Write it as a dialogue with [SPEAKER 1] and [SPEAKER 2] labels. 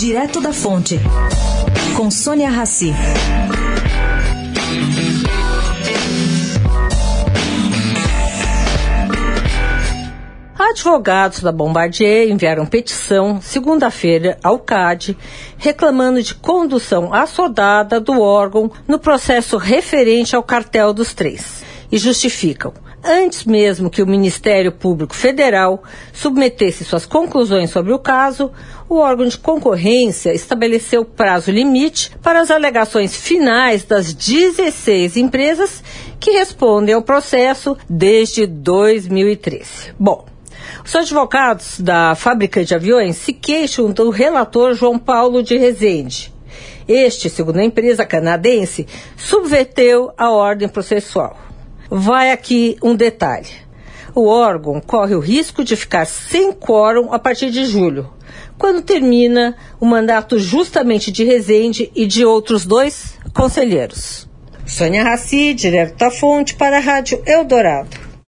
[SPEAKER 1] Direto da Fonte, com Sônia Rassi.
[SPEAKER 2] Advogados da Bombardier enviaram petição segunda-feira ao CAD reclamando de condução assodada do órgão no processo referente ao cartel dos três e justificam antes mesmo que o Ministério Público Federal submetesse suas conclusões sobre o caso, o órgão de concorrência estabeleceu prazo limite para as alegações finais das 16 empresas que respondem ao processo desde 2013. Bom, os advogados da fábrica de aviões se queixam do relator João Paulo de Rezende. Este, segundo a empresa canadense, subverteu a ordem processual. Vai aqui um detalhe. O órgão corre o risco de ficar sem quórum a partir de julho, quando termina o mandato justamente de Rezende e de outros dois conselheiros. Sônia Raci, direto da fonte para a Rádio Eldorado.